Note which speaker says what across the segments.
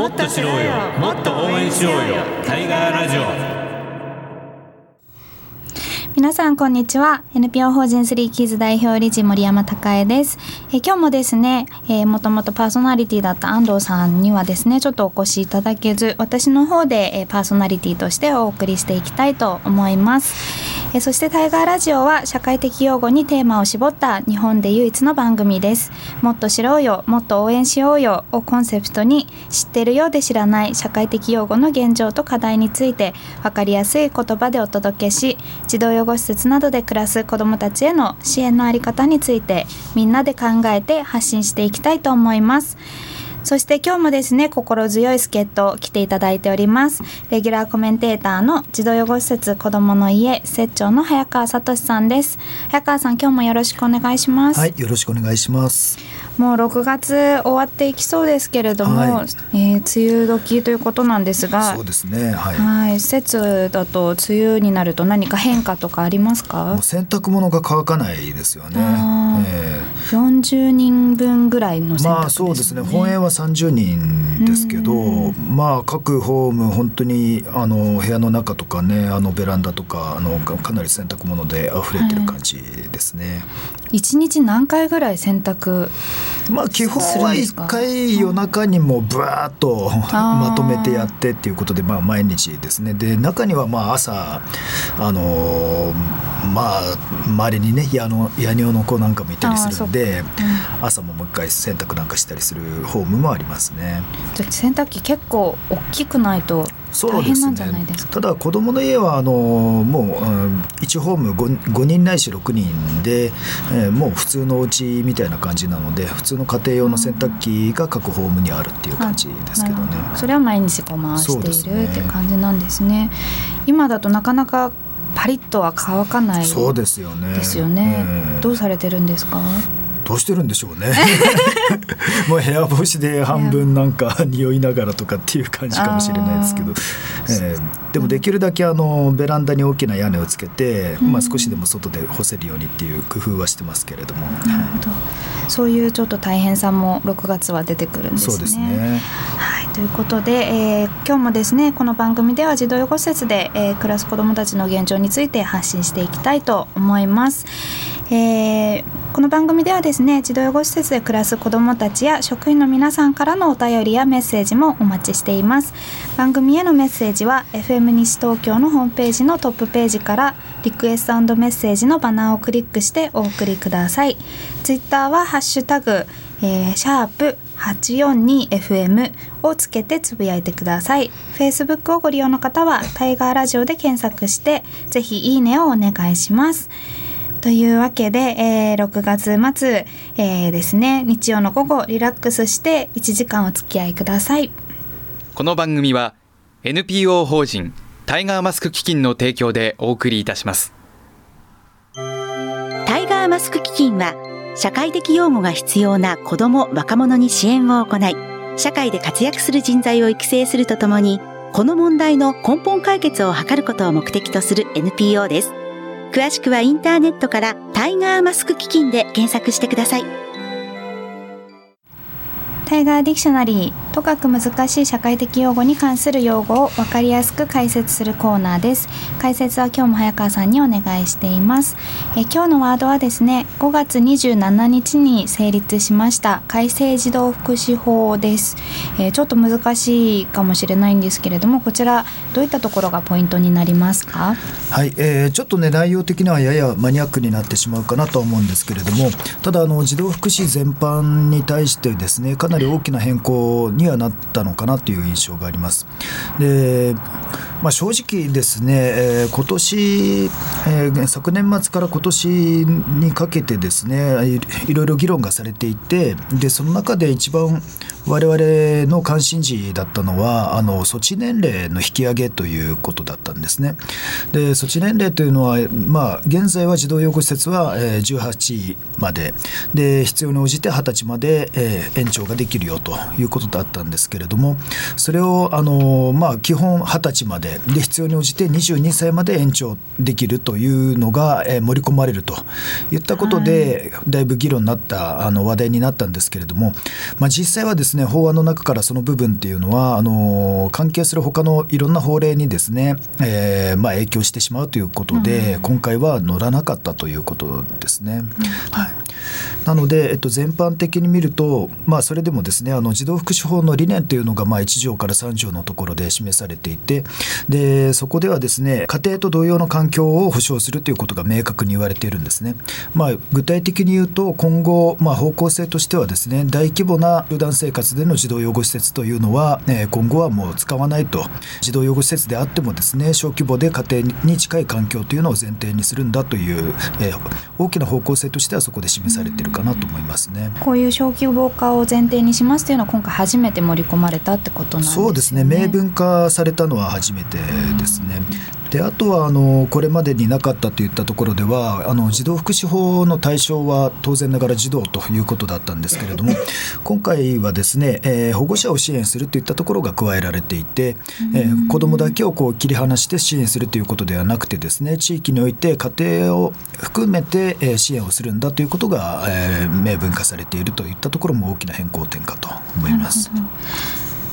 Speaker 1: もっと知ろうよ。もっと応援しようよ。タイガーラジオ。
Speaker 2: 皆さんこんにちは。NPO 法人スリーキーズ代表理事森山孝恵です。え今日もですね、えー、もともとパーソナリティだった安藤さんにはですねちょっとお越しいただけず私の方で、えー、パーソナリティとしてお送りしていきたいと思います。えそしてタイガーラジオは社会的用語にテーマを絞った日本で唯一の番組です。もっと知ろうよもっと応援しようよをコンセプトに知ってるようで知らない社会的用語の現状と課題について分かりやすい言葉でお届けし児童養護施設などで暮らす子どもたちへの支援の在り方についてみんなで考えて発信していきたいと思います。そして今日もですね心強い助っ人来ていただいております。レギュラーコメンテーターの児童養護施設子どもの家設長の早川聡さんです。早川さん今日もよろしくお願いします。
Speaker 3: はいよろしくお願いします。
Speaker 2: もう6月終わっていきそうですけれども、はい、えー、梅雨時ということなんですが
Speaker 3: そうですね。はい、
Speaker 2: はい、季節だと梅雨になると何か変化とかありますか？
Speaker 3: 洗濯物が乾かないですよね、
Speaker 2: えー、40人分ぐらいの洗濯、ね、まあ
Speaker 3: そうですね。本営は30人ですけどまあ各ホーム本当にあの部屋の中とかねあのベランダとかあのかなり洗濯物で溢れてる感じですね、
Speaker 2: 一、はい、日何回ぐらい洗濯
Speaker 3: まあ基本は1回夜中にもぶわっとまとめてやってっていうことでまあ毎日ですね。で中にはまあ朝あのまあ周りにね矢の矢尿の子なんかもいたりするんで、うん、朝ももう一回洗濯なんかしたりするホームもありますね。
Speaker 2: 洗濯機結構大きくないと大変なんじゃないですか、
Speaker 3: ね、ただ子供の家はあのもう、うん、1ホーム 5, 5人ないし6人で、えー、もう普通のお家みたいな感じなので普通の家庭用の洗濯機が各ホームにあるっていう感じですけどね。
Speaker 2: それは毎日こう回している、って感じなんですね。今だとなかなかパリッとは乾かない
Speaker 3: そうですよね。
Speaker 2: ですよね。えー、どうされてるんですか？
Speaker 3: どうしてるんでしょうね。もう部屋干しで半分なんか匂いながらとかっていう感じかもしれないですけど、えー、でもできるだけあのベランダに大きな屋根をつけて、うん、まあ、少しでも外で干せるようにっていう工夫はしてますけれども、なるほど。
Speaker 2: そういうちょっと大変さも6月は出てくるんですね。
Speaker 3: そうですね。
Speaker 2: はい、ということで、えー、今日もですねこの番組では児童養護施設で、えー、暮らす子どもたちの現状について発信していきたいと思います。えー、この番組ではですね児童養護施設で暮らす子どもたちや職員の皆さんからのお便りやメッセージもお待ちしています。番組へのメッセージは FM 西東京のホームページのトップページからリクエストメッセージのバナーをクリックしてお送りください。ツイッターはハッシュタグ、えー、シャープ 842FM をつけてつぶやいてください。Facebook をご利用の方はタイガーラジオで検索してぜひいいねをお願いします。というわけで、えー、6月末、えー、ですね。日曜の午後リラックスして1時間お付き合いください。
Speaker 4: この番組は NPO 法人タイガーマスク基金の提供でお送りいたします。
Speaker 5: タイガーマスク基金は社会的養護が必要な子ども若者に支援を行い社会で活躍する人材を育成するとともにこの問題の根本解決を図ることを目的とする NPO です詳しくはインターネットからタイガーマスク基金で検索してください。
Speaker 2: タイガーディクショナリーとかく難しい社会的用語に関する用語を分かりやすく解説するコーナーです。解説は今日も早川さんにお願いしています。え今日のワードはですね5月27日に成立しました改正児童福祉法です、えちょっと難しいかもしれないんですけれどもこちらどういったところがポイントになりますか？
Speaker 3: はい、えー、ちょっとね内容的にはややマニアックになってしまうかなと思うんですけれどもただあの児童福祉全般に対してですねかなりり大きな変更ににはなったのかなという印象があります。でまあ、正直ですね、えー、今年、えー、昨年末から今年にかけてですねいろいろ議論がされていてでその中で一番我々の関心事だったのはあの措置年齢の引き上げということだったんですね。で措置年齢というのは、まあ、現在は児童養護施設は、えー、18まで。で必要に応じて20歳まで、えー、延長ができるよということだったんですけれどもそれをあの、まあ、基本20歳まで。で必要に応じて22歳まで延長できるというのが、えー、盛り込まれるといったことで、だいぶ議論になったあの話題になったんですけれども、まあ、実際はですですね法案の中からその部分っていうのはあの関係する他のいろんな法令にですね、えーまあ、影響してしまうということで、今回は乗らなかったということですね。はい、なので、えっと、全般的に見ると、まあ、それでもですねあの児童福祉法の理念というのが、まあ、1条から3条のところで示されていてでそこではですね家庭と同様の環境を保障するということが明確に言われているんですね。まあ、具体的に言うと今後、まあ、方向性としてはですね大規模な集団生活での児童養護施設というのは、えー今後はもう使わないと児童養護施設であってもですね小規模で家庭に近い環境というのを前提にするんだという、えー大きな方向性としてはそこで示されているかなと思いますね。
Speaker 2: こういう小規模化を前提にしますというのは今回初めて盛り込まれたってことなんですよね。
Speaker 3: そうですね明文化されたのは初めてですね。であとはあのこれまでになかったといったところではあの児童福祉法の対象は当然ながら児童ということだったんですけれども 今回はですね、えー保護者を支援するといったところが加えられていて、えー子どもだけをこう切り離して支援するということではなくてですね地域において家庭を含めてえー支援をするんだということが、えー明文化されているといったところも大きな変更点かと思います。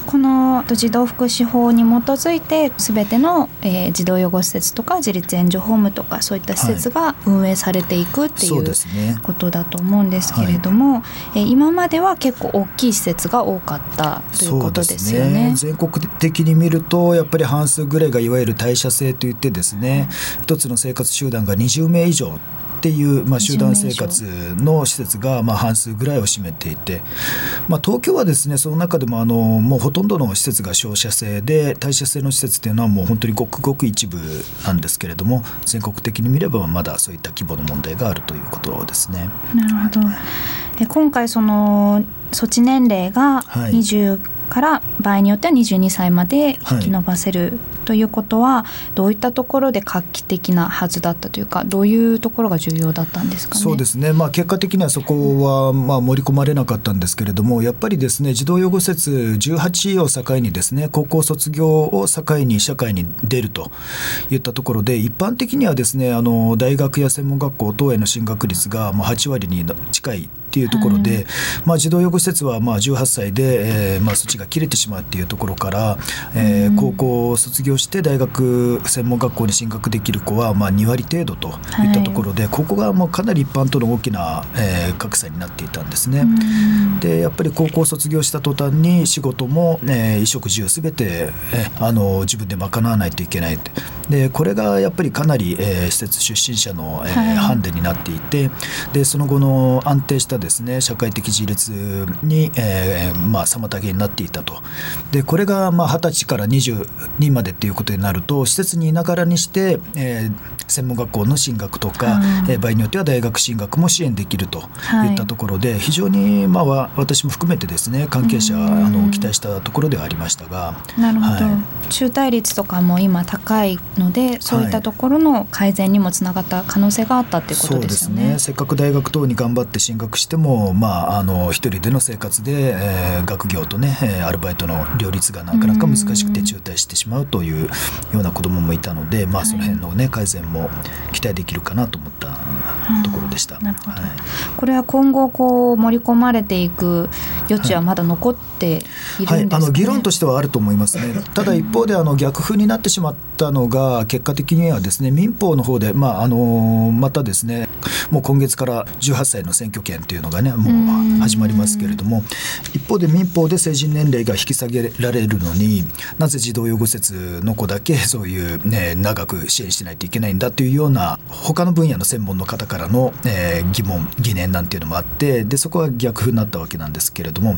Speaker 2: この児童福祉法に基づいて全ての、えー児童養護施設とか自立援助ホームとかそういった施設が運営されていくってい
Speaker 3: そう
Speaker 2: う
Speaker 3: ですね。
Speaker 2: ことだと思うんですけれども、えー今までは結構大きい施設が多かったということですよね。
Speaker 3: 全国的に見るとやっぱり半数ぐらいがいわゆる代謝制といってですね、一つの生活集団が20名以上っていう、まあ、集団生活の施設がまあ半数ぐらいを占めていて、まあ、東京はですねその中でもあのもうほとんどの施設が照射制で代謝制の施設っていうのはもう本当にごくごく一部なんですけれども全国的に見ればまだそういった規模の問題があるということですね。
Speaker 2: なるほど。で今回その措置年齢が
Speaker 3: はい
Speaker 2: 20から場合によっては22歳まで引き延ばせるということはどういったところで画期的なはずだったというかどういうところが重要だったんですかね？
Speaker 3: そうですね、まあ、結果的にはそこはまあ盛り込まれなかったんですけれどもやっぱりですね児童養護施設18を境にですね高校卒業を境に社会に出るといったところで一般的にはですねあの大学や専門学校等への進学率がまあ8割に近いっていうところで、まあ、児童養護施設はまあ18歳で、えーまあ、措置が切れてしまうっていうところから、えー高校を卒業して大学専門学校に進学できる子はまあ2割程度といったところで、ここがもうかなり一般との大きな、えー格差になっていたんですね。でやっぱり高校を卒業した途端に仕事も、えー衣食住すべて、えーあの自分で賄わないといけないって。でこれがやっぱりかなり、えー施設出身者の、えー
Speaker 2: はい。
Speaker 3: ハンデになっていてでその後の安定したですね社会的自立に、えーまあ、妨げになっていたと。でこれがまあ20歳から22までっていうことになると施設にいながらにして、えー専門学校の進学とか、
Speaker 2: うん
Speaker 3: えー場合によっては大学進学も支援できると
Speaker 2: はい
Speaker 3: いったところで、非常に、まあ、わ私も含めてですね関係者、
Speaker 2: うん。
Speaker 3: あの期待したところではありましたが。
Speaker 2: なるほど、
Speaker 3: はい。
Speaker 2: 中退率とかも今高いのでそういったところの改善にもつながった可能性があったっていうことですよね。
Speaker 3: そうですね。せっかく大学等に頑張って進学しても、まあ、あの一人での生活で、えー学業とねえーアルバイトの両立がなかなか難しくて中退してしまうというような子どももいたので、まあ、その辺の、ね、改善も期待できるかなと思ったところでした。はい。
Speaker 2: これは今後こう盛り込まれていく余地はまだ残ってい
Speaker 3: はい、
Speaker 2: るんですか、ね？
Speaker 3: あの議論としてはあると思いますね。ただ一方であの逆風になってしまったのが結果的にはですね民法の方でまああのまたですねもう今月から18歳の選挙権といういうのがねもう始まりますけれども一方で民法で成人年齢が引き下げられるのになぜ児童養護施設の子だけそういうね長く支援しないといけないんだというような他の分野の専門の方からの、えー疑問疑念なんていうのもあってでそこは逆風になったわけなんですけれども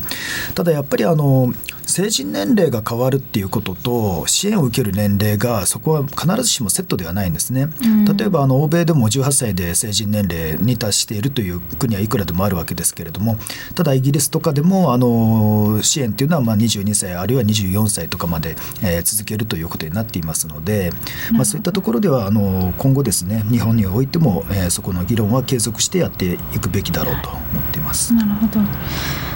Speaker 3: ただやっぱりあの成人年齢が変わるっていうことと支援を受ける年齢がそこは必ずしもセットではないんですね。例えばあの欧米でも18歳で成人年齢に達しているという国はいくらでもあるわけですけれどもただイギリスとかでもあの支援っていうのはまあ22歳あるいは24歳とかまで、えー続けるということになっていますので、まあ、そういったところではあの今後ですね日本においても、えーそこの議論は継続してやっていくべきだろうと思っています。
Speaker 2: なるほど。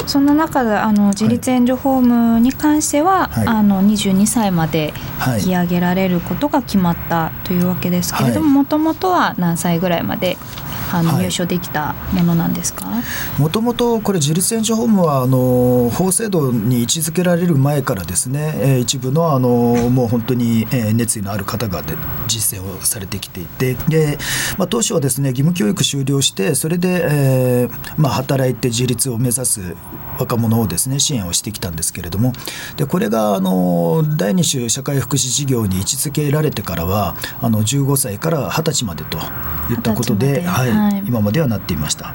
Speaker 2: そんな中であの自立援助ホームに関しては、
Speaker 3: はい。
Speaker 2: あの22歳まで
Speaker 3: はい。
Speaker 2: 引き上げられることが決まったというわけですけれども
Speaker 3: は
Speaker 2: もともとは何歳ぐらいまであの、
Speaker 3: はい。
Speaker 2: 入所できたものなんですか？
Speaker 3: もともとこれ自立援助ホームはあの法制度に位置づけられる前からですね、えー一部のあのもう本当に、えー熱意のある方がで実践をされてきていてで、まあ、当初はですね義務教育終了してそれで、えーまあ、働いて自立を目指す若者をですね支援をしてきたんですけれどもでこれがあの第二種社会福祉事業に位置づけられてからはあの15歳から20歳までといったことで、
Speaker 2: 20歳ま
Speaker 3: はい
Speaker 2: ではい
Speaker 3: 今まではなっていました。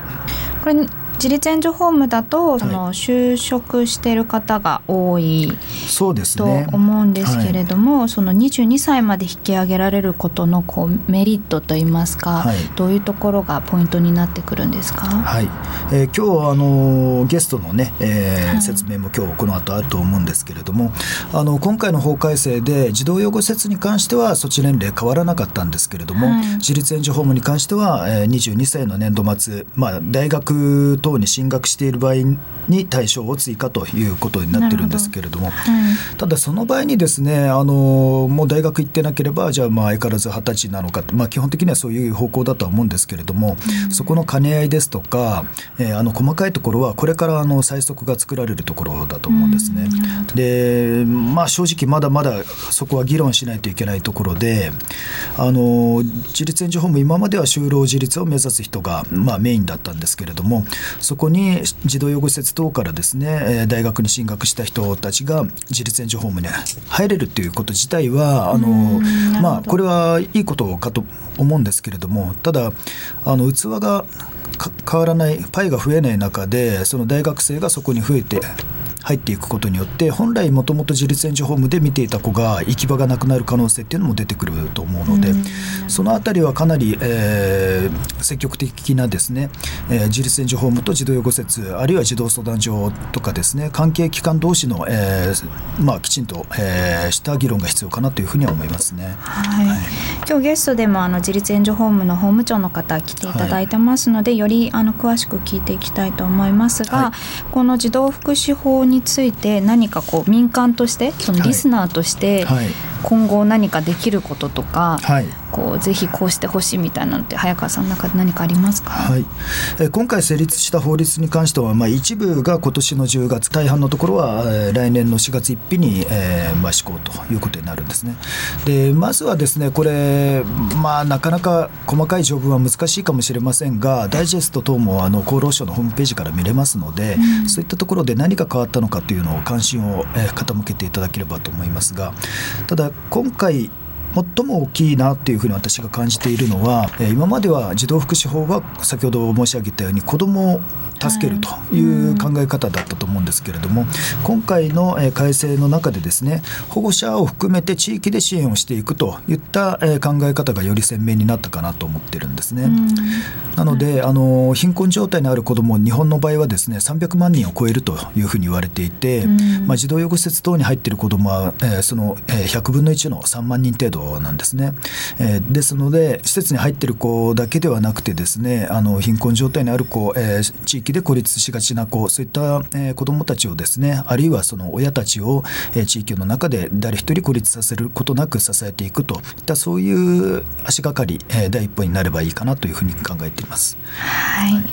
Speaker 2: これ自立援助ホームだと、その就職している方が多い
Speaker 3: そうです
Speaker 2: と
Speaker 3: ね。
Speaker 2: 思うんですけれども、その22歳まで引き上げられることのこうメリットといいますか、
Speaker 3: はい。
Speaker 2: どういうところがポイントになってくるんですか？
Speaker 3: はい、えー今日あのゲストのね、えー
Speaker 2: はい。
Speaker 3: 説明も今日この後あると思うんですけれどもあの今回の法改正で児童養護施設に関しては措置年齢変わらなかったんですけれども、
Speaker 2: はい。
Speaker 3: 自立援助ホームに関しては、えー22歳の年度末、まあ、大学等に進学している場合に対象を追加ということになってるんですけれども。
Speaker 2: はい
Speaker 3: ただその場合にですねあのもう大学行ってなければじゃあまあ相変わらず二十歳なのかと、まあ、基本的にはそういう方向だとは思うんですけれども、そこの兼ね合いですとか、えーあの細かいところはこれからあの最速が作られるところだと思うんですね。でまあ正直まだまだそこは議論しないといけないところであの自立援助ホーム今までは就労自立を目指す人が、まあ、メインだったんですけれどもそこに児童養護施設等からですねえー大学に進学した人たちが自立援助ホームに入れるということ自体はあのまあこれはいいことかと思うんですけれどもただあの器がか変わらないパイが増えない中でその大学生がそこに増えて入っていくことによって本来もともと自立援助ホームで見ていた子が行き場がなくなる可能性っていうのも出てくると思うので、そのあたりはかなり、えー積極的なですね、えー自立援助ホームと児童養護施設あるいは児童相談所とかですね関係機関同士の、えーまあ、きちんと、えーした議論が必要かなというふうには思いますね。
Speaker 2: はい、今日ゲストでもあの自立援助ホームの法務長の方来ていただいてますので、よりあの詳しく聞いていきたいと思いますが、
Speaker 3: はい。
Speaker 2: この児童福祉法について何かこう民間としてそのリスナーとして
Speaker 3: はい
Speaker 2: 今後何かできることとか、
Speaker 3: はい。
Speaker 2: こうぜひこうしてほしいみたいなのって早川さんの中で何かありますか、
Speaker 3: はい、えー今回成立した法律に関しては、まあ、一部が今年の10月大半のところは、えー来年の4月1日に、えーまあ、施行ということになるんですね。でまずはですねこれ、まあ、なかなか細かい条文は難しいかもしれませんがダイジェスト等もあの厚労省のホームページから見れますので、そういったところで何が変わったのかというのを関心を、えー傾けていただければと思いますがただ今回最も大きいなっていうふうに私が感じているのは、えー今までは児童福祉法は先ほど申し上げたように子どもを助けるという考え方だったと思うんですけれども、今回のえー改正の中でですね保護者を含めて地域で支援をしていくといったえー考え方がより鮮明になったかなと思ってるんですね。なのであの貧困状態にある子ども日本の場合はですね300万人を超えるというふうに言われていて、まあ、児童養護施設等に入っている子どもは、えーその、えー100分の1の3万人程度なんですね。えーですので施設に入っている子だけではなくてですねあの貧困状態にある子、えー地域で孤立しがちな子そういった、えー子どもたちをですねあるいはその親たちを、えー地域の中で誰一人孤立させることなく支えていくといったそういう足がかり、えー第一歩になればいいかなというふうに考えています。
Speaker 2: はい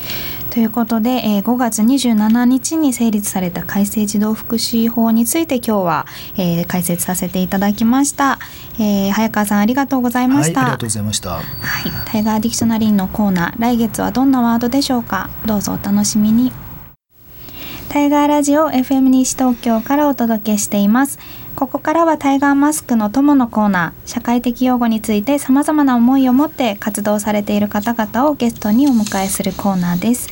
Speaker 2: ということで、えー5月27日に成立された改正児童福祉法について今日は、えー解説させていただきました、えー早川さんありがとうございま
Speaker 3: はい、
Speaker 2: した、
Speaker 3: ありがとうございました。
Speaker 2: はい、タイガーディクショナリーのコーナー来月はどんなワードでしょうか。どうぞお楽しみに。タイガーラジオ FM 西東京からお届けしていますここからはタイガーマスクの友のコーナー社会的用語について様々な思いを持って活動されている方々をゲストにお迎えするコーナーです。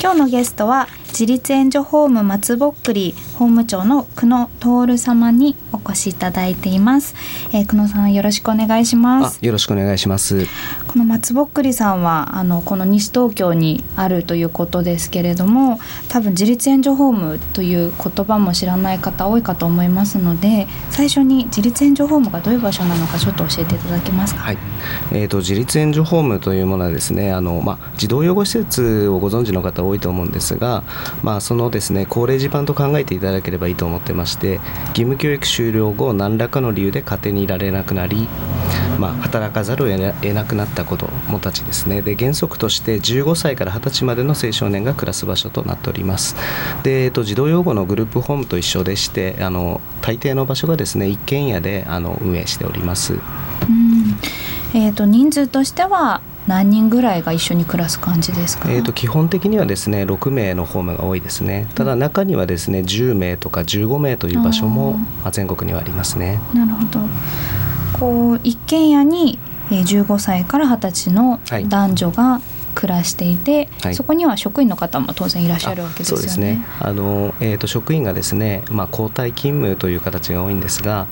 Speaker 2: 今日のゲストは自立援助ホーム松ぼっくり法務長の久野徹様にお越しいただいています、えー久野さんよろしくお願いします
Speaker 6: あよろしくお願いします。
Speaker 2: この松ぼっくりさんはあのこの西東京にあるということですけれども多分自立援助ホームという言葉も知らない方多いかと思いますので最初に自立援助ホームがどういう場所なのかちょっと教えていただけますか？
Speaker 6: はい、えー、と自立援助ホームというものはですねあの、まあ、児童養護施設をご存知の方多いと思うんですが、まあ、そのですね高齢児版と考えていただければいいと思ってまして義務教育終了後何らかの理由で家庭にいられなくなりまあ、働かざるを得なくなった子どもたちですね。で原則として15歳から20歳までの青少年が暮らす場所となっております。で、えっと、児童養護のグループホームと一緒でしてあの大抵の場所がですね一軒家であの運営しております。
Speaker 2: うん。えーと、人数としては何人ぐらいが一緒に暮らす感じですか、
Speaker 6: えーと、基本的にはですね6名のホームが多いですね。ただ中にはですね10名とか15名という場所も全国にはありますね。
Speaker 2: なるほど。こう一軒家に15歳から20歳の男女が暮らしていて、はい、そこには職員の方も当然いらっしゃるわけですよね。そうですね。
Speaker 6: あの、えーと、職員がですね、まあ、交代勤務という形が多いんですが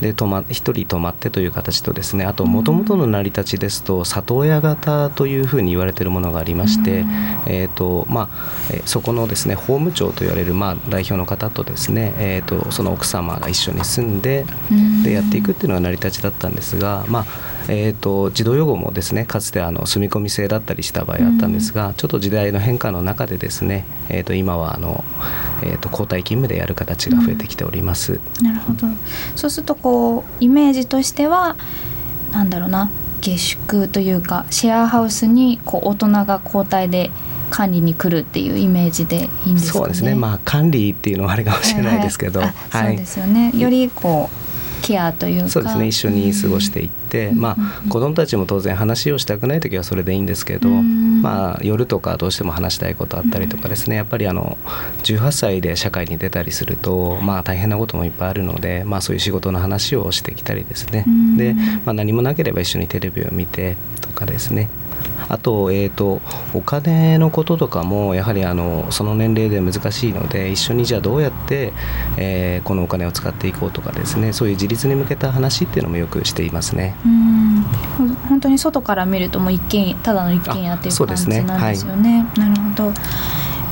Speaker 6: でま、1人泊まってという形とですねあともともとの成り立ちですと、里親型というふうに言われているものがありまして、えーとまあ、そこのですね法務長と言われる、まあ、代表の方とですね、えーと、その奥様が一緒に住んででやっていくっていうのが成り立ちだったんですが、まあえーと、児童養護もですねかつてあの住み込み制だったりした場合あったんですが、うん、ちょっと時代の変化の中でですね、えーと、今はあの、えーと、交代勤務でやる形が増えてきております。
Speaker 2: うん、なるほどそうするとこうイメージとしてはなんだろうな下宿というかシェアハウスにこう大人が交代で管理に来るっていうイメージでいいんですかね？
Speaker 6: そうですね。まあ管理っていうのはあれかもしれないですけど、はい、
Speaker 2: はい、そうですよね。よりこうケアというか。
Speaker 6: そうですね。一緒に過ごしていって、うん、まあ子どもたちも当然話をしたくない時はそれでいいんですけど、うん、まあ夜とかどうしても話したいことあったりとかですね。やっぱりあの18歳で社会に出たりするとまあ大変なこともいっぱいあるので、まあ、そういう仕事の話をしてきたりですね、で、まあ、何もなければ一緒にテレビを見てとかですねあと,、えーと、お金のこととかもやはりあのその年齢で難しいので一緒にじゃあどうやって、えー、このお金を使っていこうとかですねそういう自立に向けた話っていうのもよくしていますね。
Speaker 2: うん本当に外から見るともう一軒ただの一軒家っていう感じなんですよね。ねはい、なるほど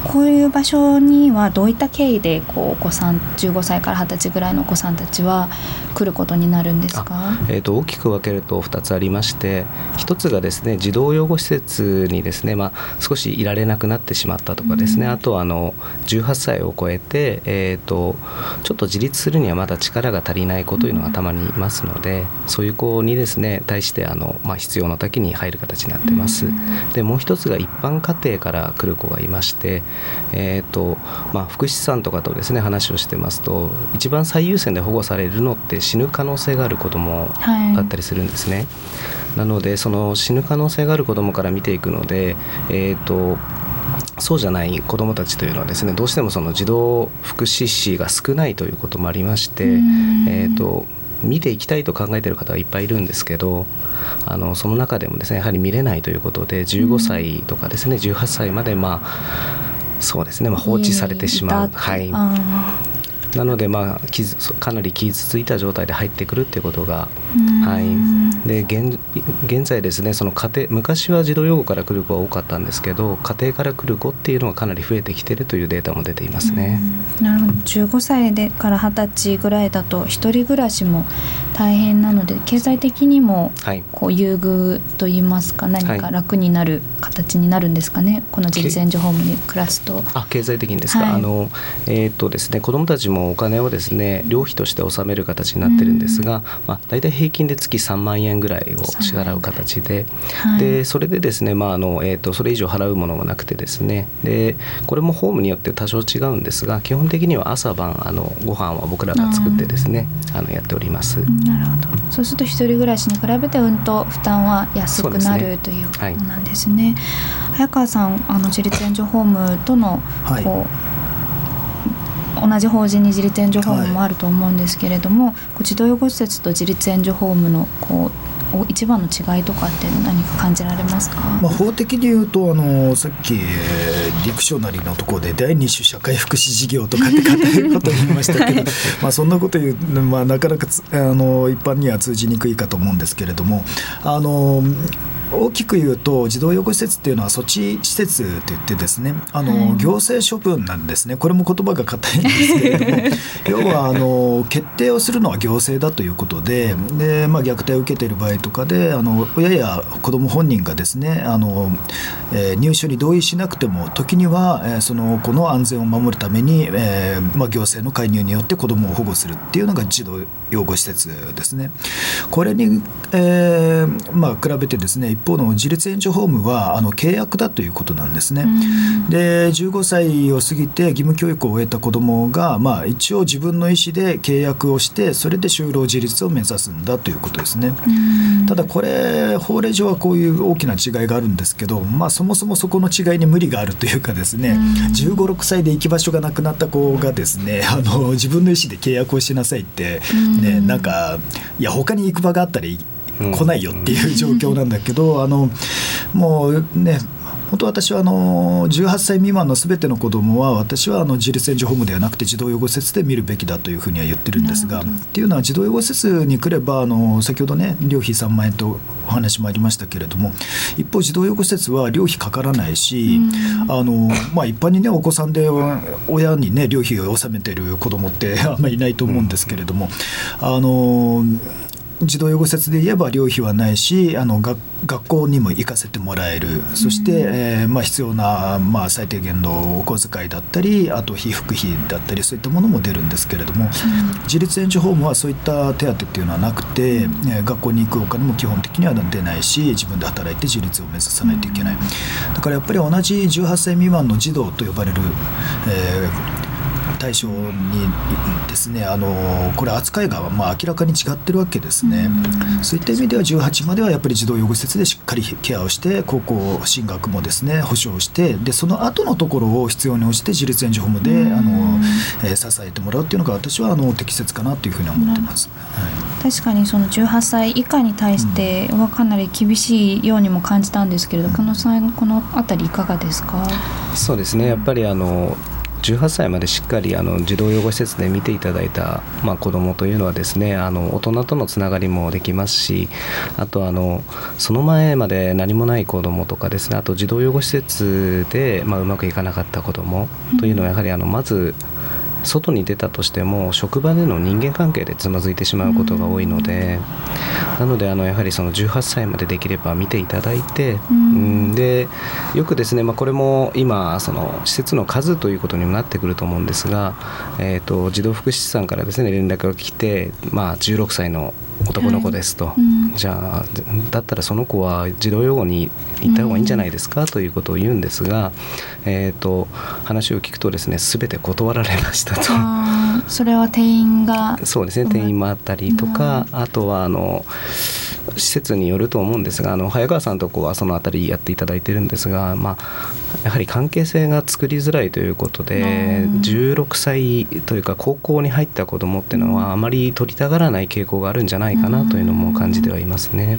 Speaker 2: こういう場所にはどういった経緯でこうお子さん15歳から20歳ぐらいのお子さんたちは来ることになるんですか、
Speaker 6: えーと、大きく分けると2つありまして1つがですね児童養護施設にですね、まあ、少しいられなくなってしまったとかですね、うん、あとはあの18歳を超えて、えーと、ちょっと自立するにはまだ力が足りない子というのがたまにいますので、うん、そういう子にですね対してあの、まあ、必要な時に入る形になってます。うん、でもう一つが一般家庭から来る子がいましてえーとまあ、福祉士さんとかとですね話をしてますと一番最優先で保護されるのって死ぬ可能性がある子どもだったりするんですね。はい、なのでその死ぬ可能性がある子どもから見ていくので、えーとそうじゃない子どもたちというのはですねどうしてもその児童福祉士が少ないということもありまして、えーと見ていきたいと考えている方はいっぱいいるんですけどあのその中でもですねやはり見れないということで15歳とかですね18歳までまあそうですね、まあ、放置されてしまう。はいなので、まあ、傷かなり傷ついた状態で入ってくるっていうことが、はい、で現現在ですねその家庭昔は児童養護から来る子が多かったんですけど家庭から来る子っていうのがかなり増えてきてるというデータも出ていますね。
Speaker 2: なるほど。15歳でから20歳ぐらいだと一人暮らしも大変なので経済的にもこう優遇といいますか何か楽になる形になるんですかね、はい、この自立援助ホームに暮らすと。
Speaker 6: あ経済的にですか、はい、あのえー、っとですね子どもたちもお金をですね寮費として納める形になってるんですが、まあ、大体平均で月3万円ぐらいを支払う形で。はい、でそれでですね、まああのえーと、それ以上払うものがなくてですね。でこれもホームによって多少違うんですが基本的には朝晩あのご飯は僕らが作ってですねあのやっております。
Speaker 2: なるほど。そうすると一人暮らしに比べてうんと負担は安くなる、ね、ということなんですね。はい、早川さんあの自立援助ホームとのこう、はい、同じ法人に自立援助ホームもあると思うんですけれども、はい、児童養護施設と自立援助ホームのこう一番の違いとかって何か感じられますか、
Speaker 3: まあ、法的に言うとあのさっきディクショナリーのところで第二種社会福祉事業とかって固いこと言いましたけど まあそんなこと言う、まあ、なかなかあの一般には通じにくいかと思うんですけれどもあの大きく言うと児童養護施設っていうのは措置施設って言ってですねあの、はい、行政処分なんですねこれも言葉が硬いんですけれども 要はあの決定をするのは行政だということでで、まあ、虐待を受けている場合とかであの親や子ども本人がですねあの、えー、入所に同意しなくても時には、えー、その子の安全を守るために、えーまあ、行政の介入によって子どもを保護するっていうのが児童養護施設ですね。これに、えーまあ、比べてですね一方の自立援助ホームはあの契約だということなんですね。で15歳を過ぎて義務教育を終えた子どもが、まあ、一応自分の意思で契約をしてそれで就労自立を目指すんだということですね。ただこれ法令上はこういう大きな違いがあるんですけど、まあ、そもそもそこの違いに無理があるというかですね1 5 6歳で行き場所がなくなった子がですねあの自分の意思で契約をしなさいって、ね、なんかいや他に行く場があったら来ないよっていう状況なんだけど、あのもうね本当私はあの18歳未満のすべての子どもは私はあの自立援助ホームではなくて児童養護施設で見るべきだというふうには言ってるんですがっていうのは児童養護施設に来ればあの先ほどね寮費3万円とお話もありましたけれども一方児童養護施設は寮費かからないし、あのまあ、一般にねお子さんで親にね寮費を納めてる子どもってあんまりいないと思うんですけれども、あの児童養護施設で言えば寮費はないしあの学校にも行かせてもらえる。そして、えー、まあ、必要な、まあ、最低限のお小遣いだったりあと被服費だったりそういったものも出るんですけれども、自立援助ホームはそういった手当っていうのはなくて、えー、学校に行くお金も基本的には出ないし自分で働いて自立を目指さないといけない。だからやっぱり同じ18歳未満の児童と呼ばれる、えー対象にですねあのこれ扱いがまあ明らかに違ってるわけですね、うん、そういった意味では18まではやっぱり児童養護施設でしっかりケアをして高校進学もですね保障してでその後のところを必要に応じて自立援助ホームで、うん、あのえー、支えてもらうっていうのが私はあの適切かなというふうに思ってます、
Speaker 2: はい、確かにその18歳以下に対してはかなり厳しいようにも感じたんですけれど、うん、このこの辺りいかがですか？
Speaker 6: そうですね。やっぱりあの18歳までしっかりあの児童養護施設で見ていただいた、まあ、子どもというのはですねあの大人とのつながりもできますしあとあのその前まで何もない子どもとかですねあと児童養護施設で、まあ、うまくいかなかった子どもというのはやはりあのまず外に出たとしても職場での人間関係でつまずいてしまうことが多いので、なのであのやはりその18歳までできれば見ていただいて、うん、でよくですね、まあ、これも今その施設の数ということにもなってくると思うんですが、えーと、児童福祉士さんからですね連絡が来て、まあ、16歳の男の子ですと、はいうん、じゃあだったらその子は児童養護に行った方がいいんじゃないですか、ということを言うんですが、えーと、話を聞くとですね全て断られましたと。
Speaker 2: それは定員が。
Speaker 6: そうですね定員もあったりとか、あとはあの施設によると思うんですがあの早川さんとこはその辺りやっていただいてるんですが、まあ、やはり関係性が作りづらいということで16歳というか高校に入った子どもっていうのはあまり取りたがらない傾向があるんじゃないかなというのも感じてはいますね。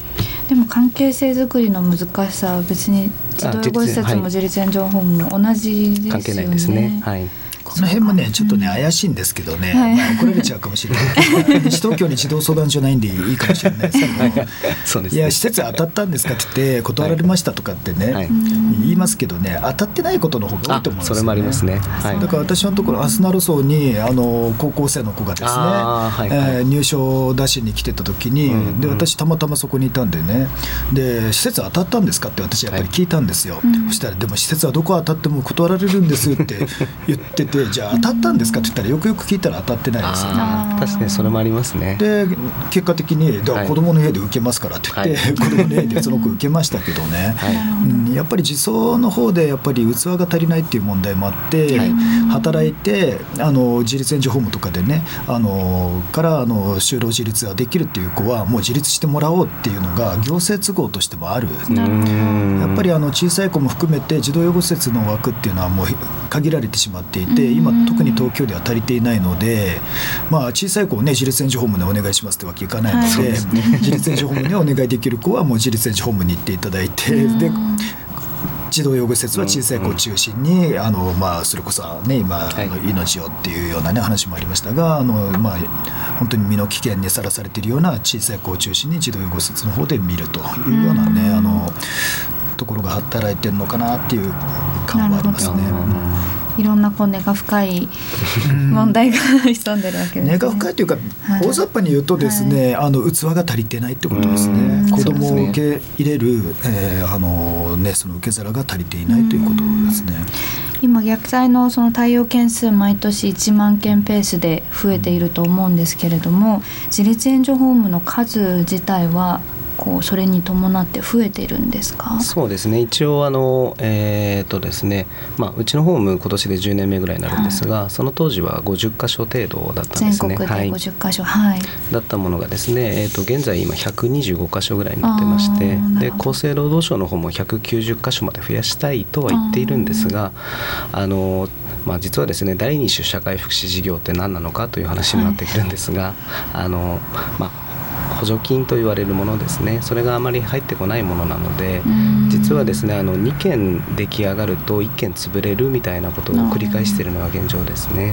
Speaker 2: でも関係性作りの難しさは別に児童養護施設も自立援助ホームも同じですよね。関係ないですね。はい。
Speaker 3: この辺もねちょっとね怪しいんですけどね、はい、まあ、怒られちゃうかもしれない。西東京に児童相談所ないんでいいかもしれないですけど、そうです、ね、いや施設当たったんですかって言って断られましたとかってね、はい、言いますけどね当たってないことの方が多いと思うんですよ、ね、
Speaker 6: それもありますね、
Speaker 3: はい、だから私のところアスナロ層にあの高校生の子がですね、はいはい、えー、入所を出しに来てた時に、うんうん、で私たまたまそこにいたんでね。で施設当たったんですかって私やっぱり聞いたんですよ、はい、そしたらでも施設はどこ当たっても断られるんですって言っててじゃあ当たったんですか？って言ったらよくよく聞いたら当たってないですよね。
Speaker 6: 確かにそれもありますね。
Speaker 3: で結果的に子供の家で受けますからって言って、はい、子供の家でその子受けましたけどね、はい。うん、やっぱり自走の方でやっぱり器が足りないっていう問題もあって、はい、働いてあの自立援助ホームとかでねあのからあの就労自立ができるっていう子はもう自立してもらおうっていうのが行政都合としてもある。やっぱりあの小さい子も含めて児童養護施設の枠っていうのはもう限られてしまっていて今特に東京では足りていないので、まあ、小さい子を、ね、自立援助ホームでお願いしますってわけいかないので、はい、自立援助ホームにお願いできる子はもう自立援助ホームに行っていただいて。で児童養護施設は小さい子を中心に、あのまあ、それこそ、ね、今、あの命をっていうような、ね、話もありましたがあの、まあ、本当に身の危険にさらされているような小さい子を中心に児童養護施設の方で見るというようなね、あのところが働いてるのかなっていう感はありますね。
Speaker 2: いろんなこう根が深い問題が潜んでるわけですね。
Speaker 3: 根が深いというか、
Speaker 2: はい
Speaker 3: 大雑把に言うとですね、あの器が足りてないってことですね。子供を受け入れる、えーあのねその受け皿が足りていないということですね。
Speaker 2: 今虐待のその対応件数毎年1万件ペースで増えていると思うんですけれども自立援助ホームの数自体はこうそれに伴って増えているんですか？
Speaker 6: そうですね。一応あのえっ、とですねまあうちのホーム今年で10年目ぐらいになるんですが、その当時は50箇所程度だったんですね。
Speaker 2: 全国で
Speaker 6: はい。
Speaker 2: 50箇所はい、
Speaker 6: だったものがですね、えー、と現在今125箇所ぐらいになってましてで厚生労働省の方も190箇所まで増やしたいとは言っているんですがあのまあ、実はですね第二種社会福祉事業って何なのかという話になってくるんですが、あのまあ、補助金と言われるものですね。それがあまり入ってこないものなので
Speaker 2: うん。
Speaker 6: 実はですねあの2件出来上がると1件潰れるみたいなことを繰り返しているのが現状ですね。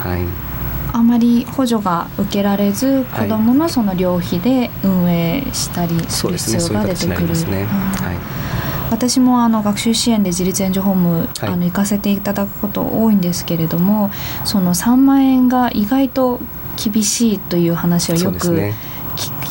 Speaker 6: はい。
Speaker 2: あまり補助が受けられず
Speaker 6: はい。
Speaker 2: 子どものその寮費で運営したりする必要が出てくる。私もあの学習支援で自立援助ホーム、
Speaker 6: はい。
Speaker 2: あの行かせていただくこと多いんですけれどもその3万円が意外と厳しいという話を
Speaker 6: そ
Speaker 2: よく
Speaker 6: ね。
Speaker 2: 聞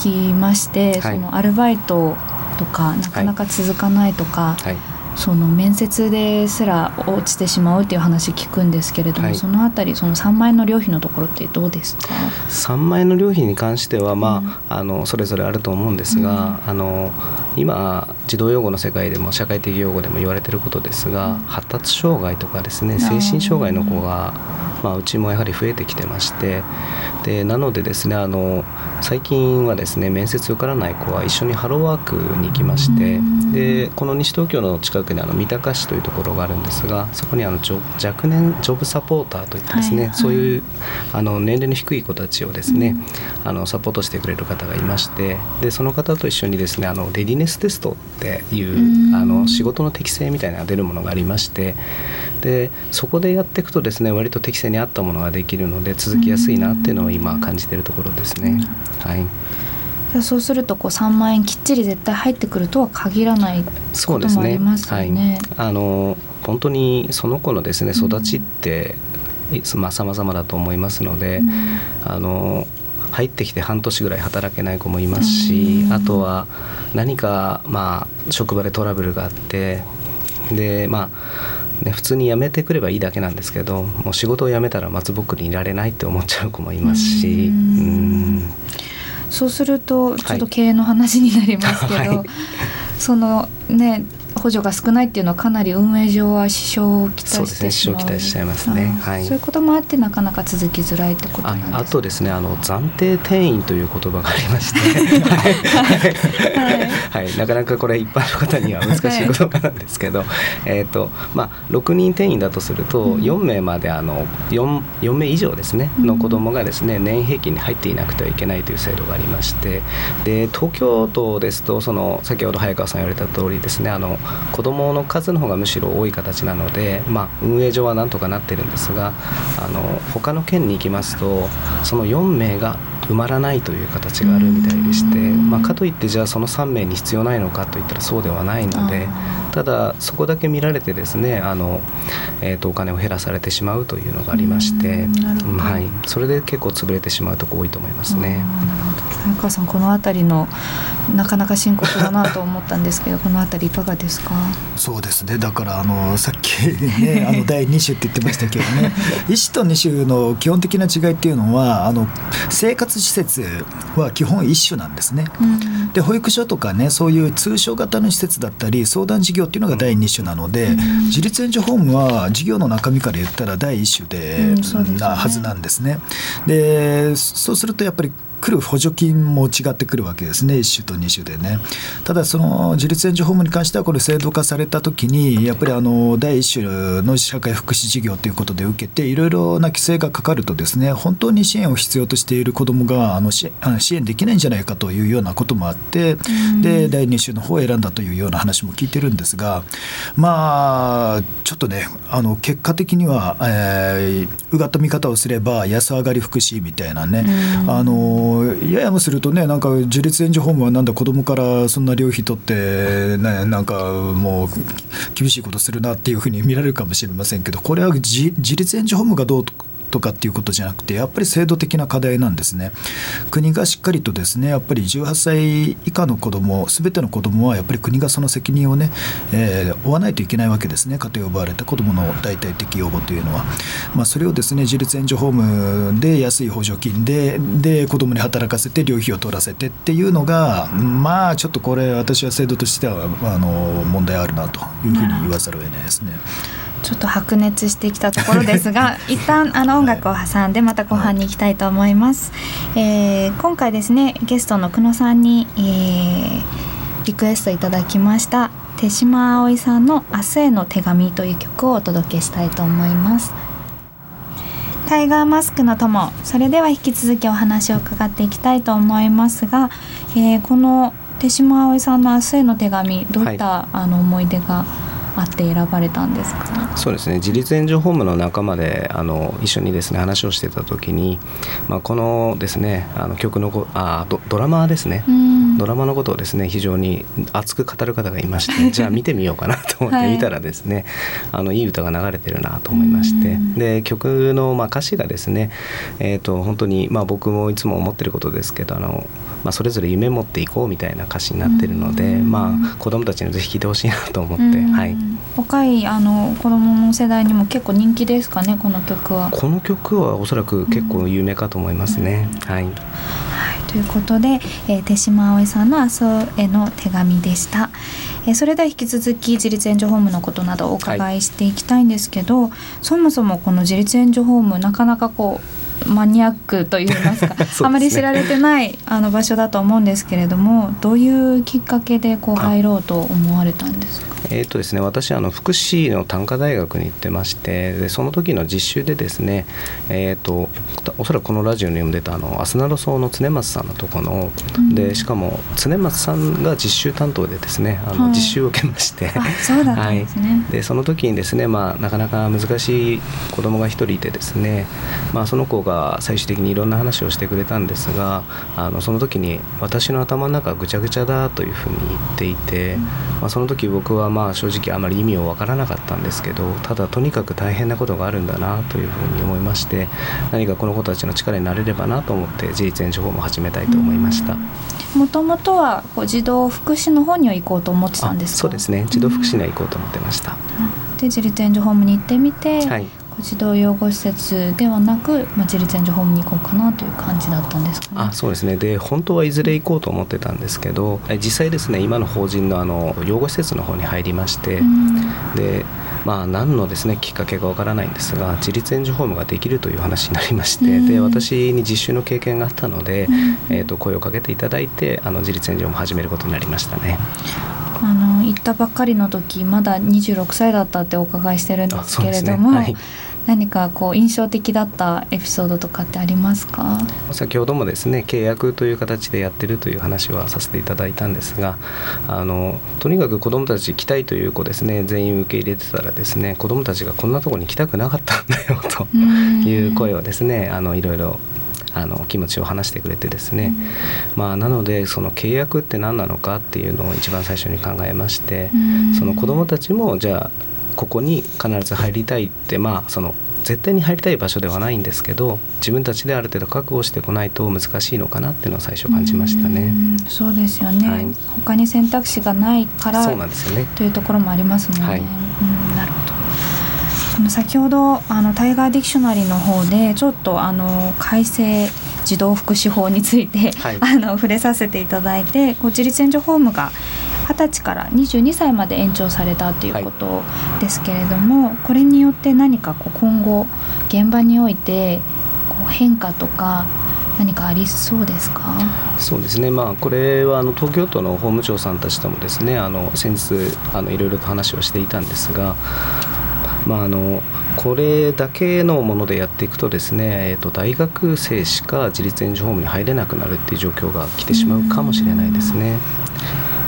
Speaker 2: きまして、
Speaker 6: はい。
Speaker 2: そのアルバイトとかなかなか続かないとか、
Speaker 6: はい
Speaker 2: その面接ですら落ちてしまうっていう話聞くんですけれども、
Speaker 6: はい。
Speaker 2: そのあたりその3万円の料費のところってどうですか
Speaker 6: ？3万円の料費に関しては、まああのそれぞれあると思うんですが、あの今児童養護の世界でも社会的養護でも言われていることですが、発達障害とかですね精神障害の子が、まあ、うちもやはり増えてきてましてでなのでですねあの最近はですね面接受からない子は一緒にハローワークに行きましてでこの西東京の近くにあの三鷹市というところがあるんですがそこにあの若年ジョブサポーターといってですね、
Speaker 2: はいはい。
Speaker 6: そういうあの年齢の低い子たちをですね、あのサポートしてくれる方がいましてでその方と一緒にですねあのレディネステストっていう
Speaker 2: うん。
Speaker 6: あの仕事の適性みたいなのが出るものがありましてでそこでやっていくとですね割と適性に合ったものができるので続きやすいなっていうのを今感じているところですね。はい
Speaker 2: そうするとこう3万円きっちり絶対入ってくるとは限らないこと
Speaker 6: そうですね。
Speaker 2: もありますよね。
Speaker 6: はい、あの本当にその子のですね育ちって、まあ様々だと思いますので、あの入ってきて半年ぐらい働けない子もいますし、
Speaker 2: うん。
Speaker 6: あとは何かまあ職場でトラブルがあってでまあね、普通に辞めてくればいいだけなんですけどもう仕事を辞めたら松ぼっくりにいられないって思っちゃう子もいますし
Speaker 2: うん。
Speaker 6: うん
Speaker 2: そうするとちょっと経営の話になりますけど、
Speaker 6: はい。
Speaker 2: そのね補助が少ないっていうのはかなり運営上は支障をきた
Speaker 6: そうですね
Speaker 2: してしまう
Speaker 6: 支障をきたしちゃいますね。はい。
Speaker 2: そういうこともあってなかなか続きづらいってことな
Speaker 6: あ
Speaker 2: んですか
Speaker 6: あとですねあの暫定定員という言葉がありまして。はい、なかなかこれ一般の方には難しい言葉なんですけど、えっとまあ、6人定員だとすると4名まであの 4, 4名以上ですねの子供がですね年平均に入っていなくてはいけないという制度がありまして。で東京都ですとその先ほど早川さん言われた通りですねあの子供の数の方がむしろ多い形なので、まあ、運営上はなんとかなってるんですがあの他の県に行きますとその4名が埋まらないという形があるみたいでして、まあ、かといってじゃあその3名に必要ないのかといったらそうではないのでただそこだけ見られてですねあの、えー、とお金を減らされてしまうというのがありまして、
Speaker 2: なるほど。
Speaker 6: はい、それで結構潰れてしまうとこ多いと思いますね。
Speaker 2: あーなるほど早川さんこの辺りのなかなか深刻だなと思ったんですけどこの辺りいかがですか？
Speaker 3: そうですね。だからあのさっきね あの第2種って言ってましたけどね。1種と2種の基本的な違いっていうのはあの生活施設は基本1種なんですね。で保育所とかねそういう通所型の施設だったり相談事業っていうのが第2種なので、自立援助ホームは事業の中身から言ったら第1種で,、なはずなんですね。でそうするとやっぱり来る補助金も違ってくるわけですね。1種と2種でね。ただその自立援助ホームに関してはこれ制度化された時にやっぱりあの第1種の社会福祉事業ということで受けていろいろな規制がかかるとですね本当に支援を必要としている子どもがあの支援できないんじゃないかというようなこともあってで第2種の方を選んだというような話も聞いてるんですですがまあちょっとねあの結果的には、えー、うがった見方をすれば安上がり福祉みたいなね、あのややもするとねなんか自立援助ホームはなんだ子供からそんな料費取って、ね、なんかもう厳しいことするなっていうふうに見られるかもしれませんけどこれは自立援助ホームがどうとかっていうことじゃなくてやっぱり制度的な課題なんですね。国がしっかりとですねやっぱり18歳以下の子どもすべての子どもはやっぱり国がその責任をね、えー、負わないといけないわけですね。家庭を奪われた子どもの大体的養護というのは、まあ、それをですね自立援助ホームで安い補助金でで子どもに働かせて寮費を取らせてっていうのがまあちょっとこれ私は制度としてはあの問題あるなというふうに言わざるを得ないですね。
Speaker 2: ちょっと白熱してきたところですが 一旦あの音楽を挟んでまた後半に行きたいと思います、えー、今回ですねゲストの久野さんに、えー、リクエストいただきました手島葵さんの「明日への手紙」という曲をお届けしたいと思います。タイガーマスクの友それでは引き続きお話を伺っていきたいと思いますが、えー、この手島葵さんの「明日への手紙」どういった、はい、あの思い出があって選ばれたんですか？
Speaker 6: そうですね。自立援助ホームの仲間であの一緒にですね話をしてた時に、まあ、このですねあの曲のあドドラマですね、ドラマのことをですね非常に熱く語る方がいまして じゃあ見てみようかなと思って見たらですね、はい、あのいい歌が流れてるなと思いましてで曲のまあ歌詞がですね、えーと、と本当にまあ僕もいつも思ってることですけどあのまあ、それぞれ夢持っていこうみたいな歌詞になってるので、まあ、子どもたちにぜひ聴いてほしいなと思って、はい、
Speaker 2: 若いあの子どもの世代にも結構人気ですかねこの曲は。
Speaker 6: この曲はおそらく結構有名かと思いますね。はい、はい。
Speaker 2: ということで、えー、手島葵さんの「明日への手紙」でした、えー、それでは引き続き自立援助ホームのことなどお伺いしていきたいんですけど、はい、そもそもこの自立援助ホームなかなかこうマニアックといいますか ね、あまり知られてないあの場所だと思うんですけれどもどういうきっかけでこう入ろうと思われたんですか？
Speaker 6: えーとですね、私あの福祉の短科大学に行ってましてでその時の実習でですね、えーと、おそらくこのラジオにも出たあのアスナロソウの常松さんのとこの、うん、でしかも常松さんが実習担当でですねあの、実習を受けまして。
Speaker 2: そうだったんですね、はい、
Speaker 6: でその時にですね、まあ、なかなか難しい子供が一人いてですね、まあ、その子が最終的にいろんな話をしてくれたんですがあのその時に私の頭の中ぐちゃぐちゃだというふうに言っていて、うん、まあ、その時僕はまあまあ正直あまり意味を分からなかったんですけどただとにかく大変なことがあるんだなというふうに思いまして何かこの子たちの力になれればなと思って自立援助法も始めたいと思いました。
Speaker 2: もともとはこう児童福祉の方には行こうと思ってたんです
Speaker 6: そうですね。児童福祉には行こうと思ってました。
Speaker 2: で自立援助ホームに行ってみて、はい、児童養護施設ではなく、まあ、自立援助ホームに行こうかなという感じだったんですか、ね、
Speaker 6: あそうですね。で本当はいずれ行こうと思ってたんですけど実際ですね今の法人のあの養護施設の方に入りまして、うん、でまあ何のですねきっかけかわからないんですが自立援助ホームができるという話になりまして、うん、で私に実習の経験があったので、うん、えーと、声をかけていただいてあの自立援助も始めることになりましたね。
Speaker 2: あの行ったばっかりの時まだ26歳だったってお伺いしてるんですけれども、ね。はい、何かこう印象的だったエピソードとかってありますか？
Speaker 6: 先ほどもですね契約という形でやってるという話はさせていただいたんですがあのとにかく子どもたち来たいという子ですね全員受け入れてたらですね子どもたちがこんなとこに来たくなかったんだよという声をですねあのいろいろあの気持ちを話してくれてですね、うん、まあ、なのでその契約って何なのかっていうのを一番最初に考えまして、その子どもたちもじゃあここに必ず入りたいってまあその絶対に入りたい場所ではないんですけど自分たちである程度確保してこないと難しいのかなっていうのは最初感じましたね。
Speaker 2: うそうですよね、はい、他に選択肢がないからそうなんですよ、ね、というところもありますもんね。はい、うん、なるほど。先ほどあのタイガーディクショナリーの方でちょっとあの改正児童福祉法について、はい、あの触れさせていただいてこう自立援助ホームが20歳から22歳まで延長されたということですけれども、はい、これによって何かこう今後現場においてこう変化とか何かありそうですか？
Speaker 6: そうですね、まあ、これはあの東京都の法務長さんたちともですねあの先日あのいろいろと話をしていたんですが、まあ、あのこれだけのものでやっていくとですね、えー、と大学生しか自立援助ホームに入れなくなるっていう状況が来てしまうかもしれないですね。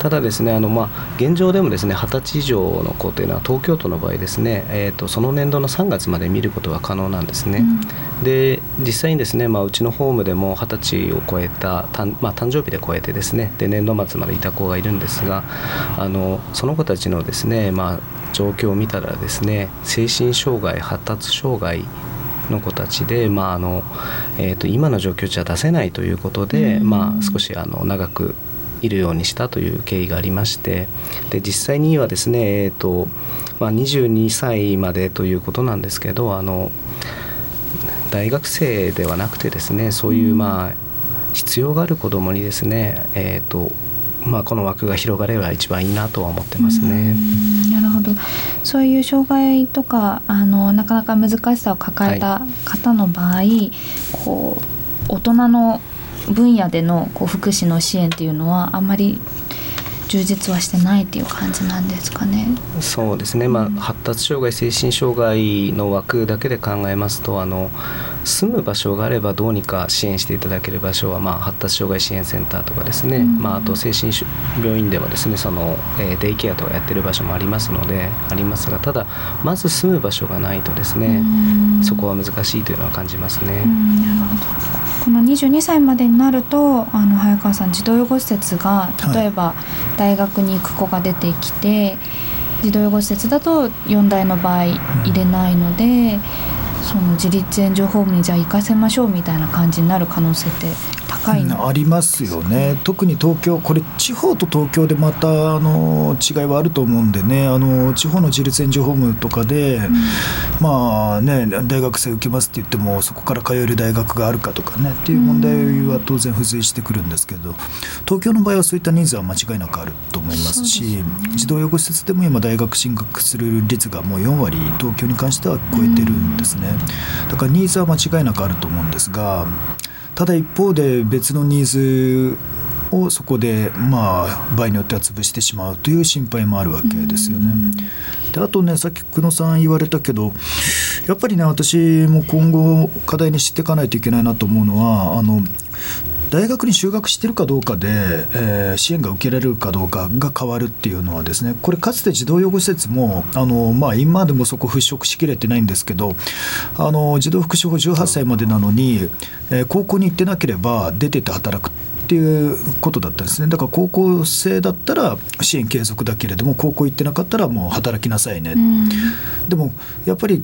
Speaker 6: ただですねあの、まあ、現状でもですね20歳以上の子というのは東京都の場合ですね、えーと、その年度の3月まで見ることは可能なんですね。うん、で実際にですね、まあ、うちのホームでも20歳を超えたまあ、誕生日で超えてですねで年度末までいた子がいるんですがあのその子たちのですね、まあ、状況を見たらですね精神障害発達障害の子たちで、まああのえーと、今の状況じゃ出せないということで、まあ、少しあの長くいるようにしたという経緯がありましてで実際にはですね、えーとまあ、22歳までということなんですけどあの大学生ではなくてですねそういうまあ必要がある子どもにですね、えーとまあ、この枠が広がれば一番いいなとは思ってますね。
Speaker 2: なるほど。そういう障害とかあのなかなか難しさを抱えた方の場合、はい、こう大人の分野でのこう福祉の支援っていうのはあんまり充実はしてないっていう感じなんですかね。
Speaker 6: そうですね、まあ、発達障害精神障害の枠だけで考えますとあの住む場所があればどうにか支援していただける場所は、まあ、発達障害支援センターとかですね、うん、まあ、あと精神病院ではですねその、えー、デイケアとかやってる場所もありますのでありますがただまず住む場所がないとですね、うん、そこは難しいというのは感じますね。
Speaker 2: うん、なるほどこの22歳までになるとあの早川さん児童養護施設が例えば大学に行く子が出てきて、はい、児童養護施設だと4代の場合入れないので、その自立援助ホームにじゃあ行かせましょうみたいな感じになる可能性って高い、
Speaker 3: うん、ありますよね、特に東京、これ、地方と東京でまたあの違いはあると思うんでね、あの地方の自立援助ホームとかで、うん、まあね、大学生受けますって言っても、そこから通える大学があるかとかね。っていう問題は当然、付随してくるんですけど、東京の場合はそういったニーズは間違いなくあると思いますし、すね、児童養護施設でも今、大学進学する率がもう4割、東京に関しては超えてるんですね。だからニーズは間違いなくあると思うんですがただ一方で別のニーズをそこでまあ場合によっては潰してしまうという心配もあるわけですよね。であとねさっき久野さん言われたけどやっぱりね私も今後課題にしていかないといけないなと思うのはあの大学に就学してるかどうかで、えー、支援が受けられるかどうかが変わるっていうのはですねこれかつて児童養護施設もあの、まあ、今でもそこ払拭しきれてないんですけどあの児童福祉法18歳までなのに、えー、高校に行ってなければ出てて働くっていうことだったんですね。だから高校生だったら支援継続だけれども高校行ってなかったらもう働きなさいね、でもやっぱり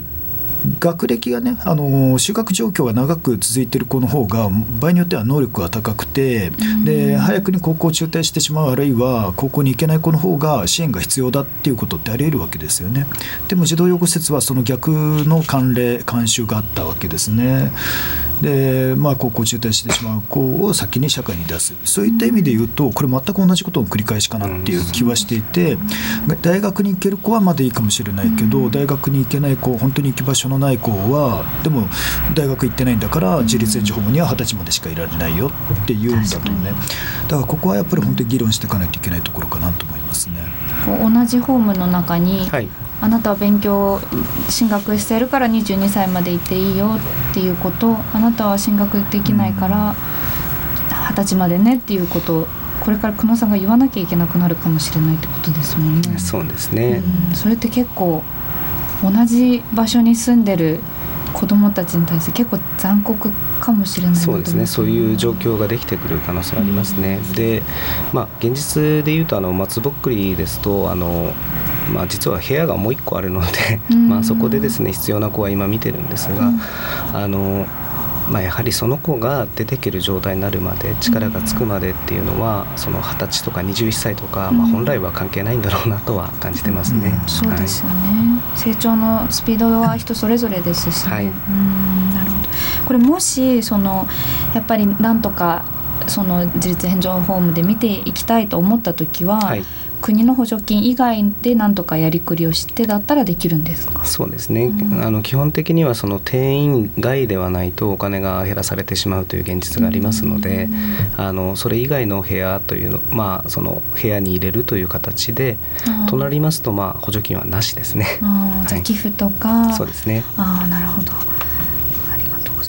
Speaker 3: 学歴がねあの就学状況が長く続いている子の方が場合によっては能力が高くて、で早くに高校を中退してしまうあるいは高校に行けない子の方が支援が必要だっていうことってあり得るわけですよね。でも児童養護施設はその逆の慣例慣習があったわけですね。で、まあ、高校中退してしまう子を先に社会に出すそういった意味で言うとこれ全く同じことの繰り返しかなっていう気はしていて大学に行ける子はまだいいかもしれないけど大学に行けない子本当に行き場所のない子はでも大学行ってないんだから自立援助ホームには二十歳までしかいられないよって言うんだとね。だからここはやっぱり本当に議論していかないといけないところかなと思いますね。
Speaker 2: 同じホームの中に、はい。あなたは勉強進学してるから22歳まで行っていいよっていうことあなたは進学できないから二十歳までねっていうことこれから久野さんが言わなきゃいけなくなるかもしれないってことですもんね。
Speaker 6: そうですね、
Speaker 2: うん、それって結構同じ場所に住んでる子どもたちに対して結構残酷かもしれない
Speaker 6: そうですねそういう状況ができてくる可能性ありますね。うん、で、まあ、現実でいうとあの松ぼっくりですとあのまあ、実は部屋がもう1個あるのでまあそこでですね必要な子は今見てるんですが、あのまあ、やはりその子が出てける状態になるまで力がつくまでっていうのはその二十歳とか21歳とか、まあ、本来は関係ないんだろうなとは感じてますね。
Speaker 2: うん、そうですよね、はい、成長のスピードは人それぞれですし、ね、はい、うん。なるほど。これもしそのやっぱりなんとかその自立援助ホームで見ていきたいと思った時は、はい国の補助金以外で何とかやりくりをしてだったらできるんですか？
Speaker 6: そうですね、うん、あの基本的にはその定員外ではないとお金が減らされてしまうという現実がありますので、うん、あのそれ以外の部屋というの,、まあ、その部屋に入れるという形で、うん、となりますと、まあ、補助金はなしですね。
Speaker 2: じゃ寄付とか、
Speaker 6: そうですね。
Speaker 2: あなるほど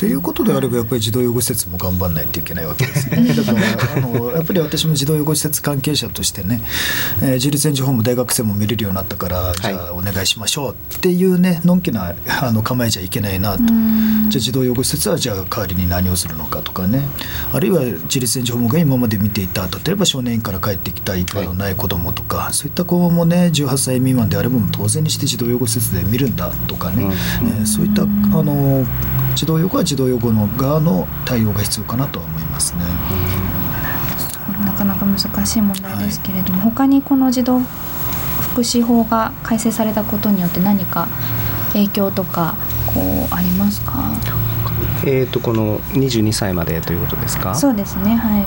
Speaker 3: ということであればやっぱり児童養護施設も頑張らないといけないわけですね。だからあのやっぱり私も児童養護施設関係者としてね、えー、自立援助ホーム大学生も見れるようになったから、じゃあお願いしましょうっていうねのんきなあの構えじゃいけないなと。じゃあ児童養護施設はじゃあ代わりに何をするのかとかね。あるいは自立援助ホームが今まで見ていた例えば少年院から帰ってきた行き場のない子どもとか、はい、そういった子もね18歳未満であれば当然にして児童養護施設で見るんだとかね、うん、えー、そういったあの児童養護は児童養護の側の対応が必要かなと思いますね。
Speaker 2: なかなか難しい問題ですけれども、はい、他にこの児童福祉法が改正されたことによって何か影響とかこうありますか？
Speaker 6: えーと、この22歳までということですか？
Speaker 2: そうですねはい。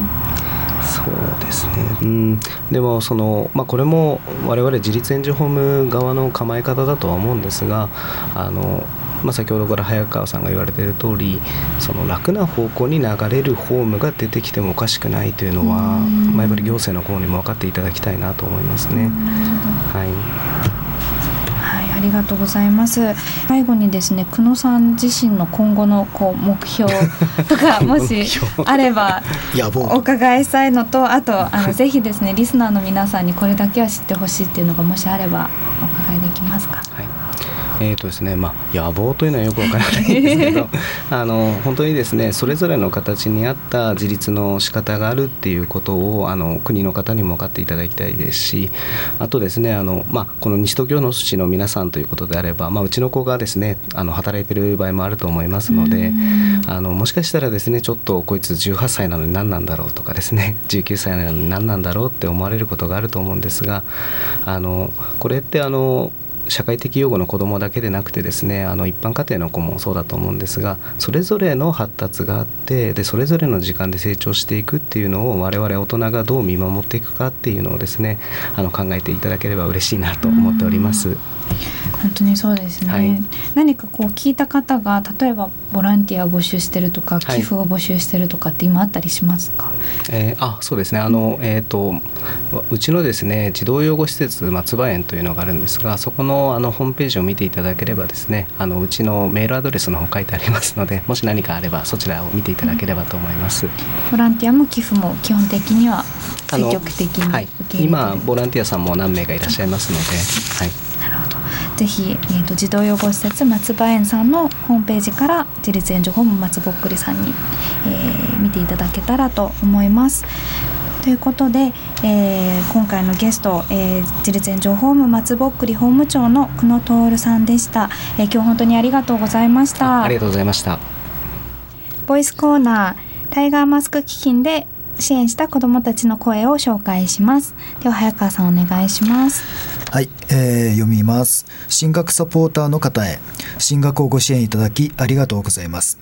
Speaker 6: そうですね、うん、でもその、まあ、これも我々自立援助ホーム側の構え方だとは思うんですがあのまあ、先ほどから早川さんが言われている通りその楽な方向に流れるホームが出てきてもおかしくないというのは、まあ、やっぱり行政の方にも分かっていただきたいなと思いますね。はい。
Speaker 2: ありがとうございます。最後にですね久野さん自身の今後のこう目標とか もしあればお伺いしたいのとあとあのぜひですねリスナーの皆さんにこれだけは知ってほしいっていうのがもしあればお伺いできますか？
Speaker 6: はいえーとですねまあ、野望というのはよくわからないんですけど あの本当にですねそれぞれの形に合った自立の仕方があるっていうことをあの国の方にも分かっていただきたいですしあとですねあの、まあ、この西東京の市の皆さんということであれば、まあ、うちの子がですねあの働いてる場合もあると思いますのであのもしかしたらですねちょっとこいつ18歳なのに何なんだろうとかですね 19歳なのに何なんだろうって思われることがあると思うんですがあのこれってあの社会的養護の子どもだけでなくてですねあの一般家庭の子もそうだと思うんですがそれぞれの発達があってでそれぞれの時間で成長していくっていうのを我々大人がどう見守っていくかっていうのをですねあの考えていただければ嬉しいなと思っております。
Speaker 2: 本当にそうですね、はい、何かこう聞いた方が例えばボランティアを募集してるとか寄付を募集してるとかって今あったりしますか、はい、
Speaker 6: えー、あそうですね。あの、えーと、うちのですね児童養護施設松葉園というのがあるんですがそこのあのホームページを見ていただければですねあのうちのメールアドレスの方書いてありますのでもし何かあればそちらを見ていただければと思います、うん、
Speaker 2: ボランティアも寄付も基本的には積極的に、はい、
Speaker 6: 今ボランティアさんも何名かいらっしゃいますので、はい
Speaker 2: ぜひ、えーと、児童養護施設松葉園さんのホームページから自立援助ホーム松ぼっくりさんに、えー、見ていただけたらと思います。ということで、えー、今回のゲスト、えー、自立援助ホーム松ぼっくり法務長の久野徹さんでした、えー、今日本当にありがとうございました。
Speaker 6: ありがとうございました。
Speaker 2: ボイスコーナータイガーマスク基金で支援した子どもたちの声を紹介します。では早川さんお願いします。
Speaker 3: はい、えー、読みます。進学サポーターの方へ。進学をご支援いただきありがとうございます。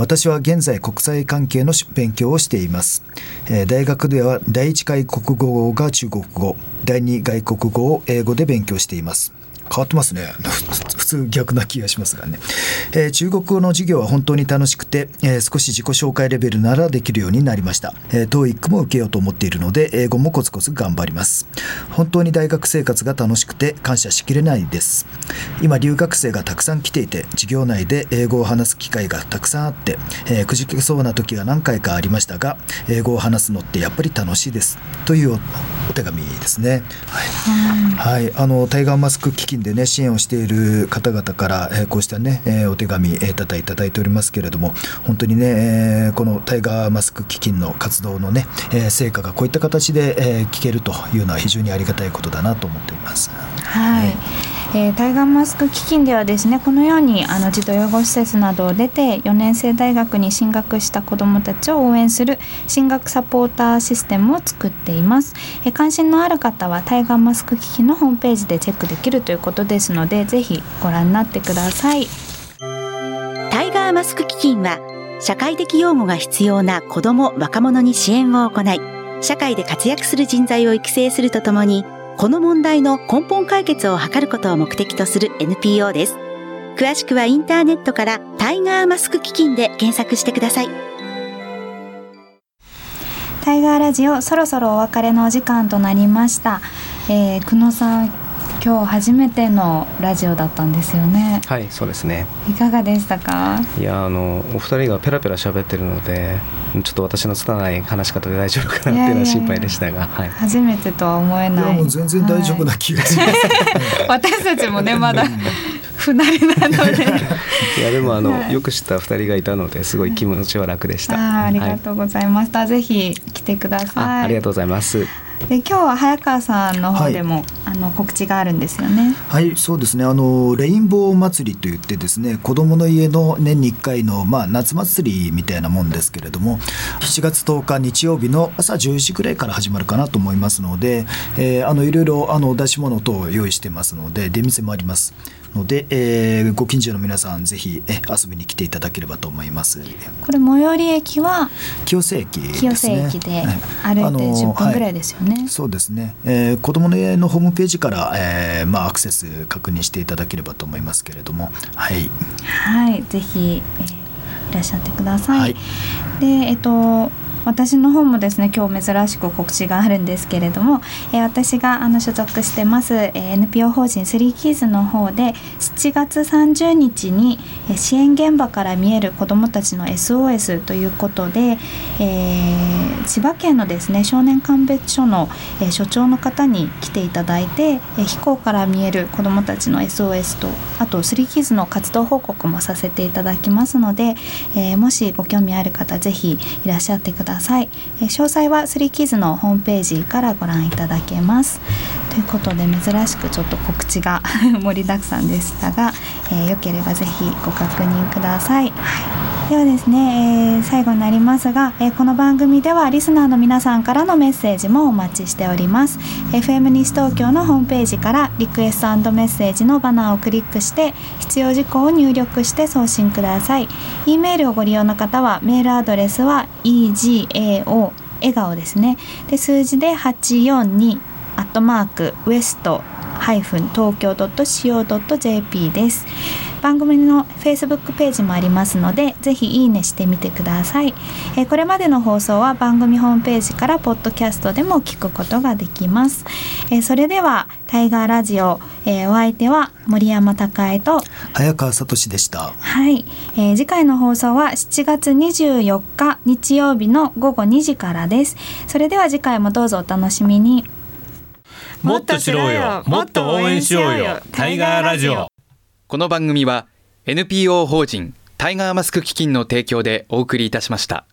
Speaker 3: 私は現在国際関係の勉強をしています、えー、大学では第一外国語が中国語第二外国語を英語で勉強しています。変わってますね。普通逆な気がしますがね、えー、中国語の授業は本当に楽しくて、えー、少し自己紹介レベルならできるようになりました、えー、TOEIC も受けようと思っているので英語もコツコツ頑張ります。本当に大学生活が楽しくて感謝しきれないです。今留学生がたくさん来ていて授業内で英語を話す機会がたくさんあって、えー、くじけそうな時が何回かありましたが英語を話すのってやっぱり楽しいです。というお手紙ですね。はい、はい、あのタイガーマスク基金でね支援をしている方々から、えー、こうしたね、えー、お手紙、えー、ただいただいておりますけれども本当にね、えー、このタイガーマスク基金の活動のね、えー、成果がこういった形で、えー、聞けるというのは非常にありがたいことだなと思っております。
Speaker 2: はい、えーえー、タイガーマスク基金ではですねこのようにあの児童養護施設などを出て4年生大学に進学した子どもたちを応援する進学サポーターシステムを作っています、えー、関心のある方はタイガーマスク基金のホームページでチェックできるということですのでぜひご覧になってください。
Speaker 5: タイガーマスク基金は社会的養護が必要な子ども若者に支援を行い社会で活躍する人材を育成するとともにこの問題の根本解決を図ることを目的とする NPO です。詳しくはインターネットからタイガーマスク基金で検索してください。
Speaker 2: タイガーラジオそろそろお別れのお時間となりました。えー、久野さん今日初めてのラジオだったんですよね。
Speaker 6: はいそうですね。
Speaker 2: いかがでしたか？
Speaker 6: いやあのお二人がペラペラ喋ってるのでちょっと私の拙い話し方で大丈夫かなっていうのは心配でしたがはい。
Speaker 2: 初めてとは思え
Speaker 3: い
Speaker 2: ない。
Speaker 3: やもう全然大丈夫な気がします、
Speaker 2: 私たちもねまだ不慣れなので。
Speaker 6: いやでもあの、
Speaker 2: はい。
Speaker 6: よく知った二人がいたのですごい気持ちは楽でした、
Speaker 2: あーありが
Speaker 6: はい
Speaker 2: とうございました、ぜひ来てください。
Speaker 6: あありがとうございます
Speaker 2: で今日は早川さんの方でも、あの告知があるんですよね。
Speaker 3: はい、そうですね。あのレインボー祭りといってですね、子供の家の年に1回のまあ夏祭りみたいなもんですけれども、7月10日日曜日の朝10時くらいから始まるかなと思いますので、えーあのいろいろあの出し物等を用意してますので、出店もありますので、えーご近所の皆さんぜひえ遊びに来ていただければと思います。
Speaker 2: これ最寄り駅は
Speaker 3: 清瀬駅ですね。
Speaker 2: 清瀬駅で
Speaker 3: はい。
Speaker 2: 歩いて
Speaker 3: あの
Speaker 2: 10分ぐらいですよね、
Speaker 3: はい。そうですね、えー子どもの家のホームページから、えーまあ、アクセス確認していただければと思いますけれども、はい、
Speaker 2: はい、ぜひ、えーいらっしゃってください。
Speaker 3: はい。
Speaker 2: で、えっと私の方もですね今日珍しく告知があるんですけれども、えー私があの所属してます、えー NPO 法人スリーキーズの方で7月30日に、支援現場から見える子どもたちの SOS ということで、えー千葉県のですね少年鑑別所の、えー所長の方に来ていただいて、えー飛行から見える子どもたちの SOS とあとスリーキーズの活動報告もさせていただきますので、えーもしご興味ある方ぜひいらっしゃってください、ださい。え詳細はスリーキズのホームページからご覧いただけます。ということで珍しくちょっと告知が 盛りだくさんでしたが、えーよければぜひご確認ください、はい、ではですね、えー最後になりますが、えーこの番組ではリスナーの皆さんからのメッセージもお待ちしております。FM 西東京のホームページからリクエストメッセージのバナーをクリックして必要事項を入力して送信ください。e メールをご利用の方はメールアドレスは egao 笑顔ですね。で数字で842アットマークウエストハイフン東京 .co.jp です。番組の Facebook ページもありますのでぜひいいねしてみてください、えーこれまでの放送は番組ホームページからポッドキャストでも聞くことができます、えーそれではタイガーラジオ、えーお相手は森山孝恵と
Speaker 3: 早川聡でした。
Speaker 2: はい、えー次回の放送は7月24日日曜日の午後2時からです。それでは次回もどうぞお楽しみに。
Speaker 1: もっと知ろうよ。もっと応援しようよ。タイガーラジオ
Speaker 4: この番組は NPO 法人タイガーマスク基金の提供でお送りいたしました。